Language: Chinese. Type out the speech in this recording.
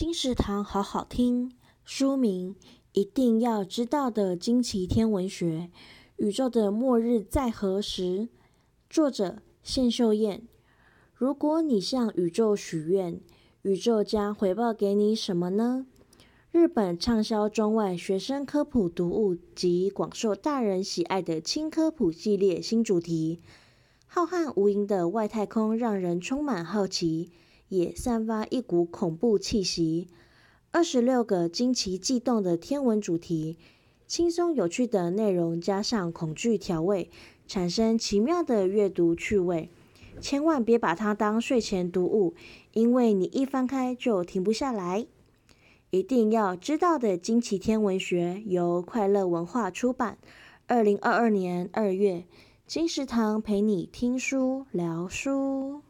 金石堂好好听，书名一定要知道的惊奇天文学：宇宙的末日在何时？作者谢秀燕。如果你向宇宙许愿，宇宙将回报给你什么呢？日本畅销中外学生科普读物及广受大人喜爱的轻科普系列新主题。浩瀚无垠的外太空让人充满好奇，也散发一股恐怖气息。二十六个惊奇悸动的天文主题，轻松有趣的内容加上恐惧调味，产生奇妙的阅读趣味。千万别把它当睡前读物，因为你一翻开就停不下来。一定要知道的惊奇天文学，由快乐文化出版，二零二二年二月。金石堂陪你听书聊书。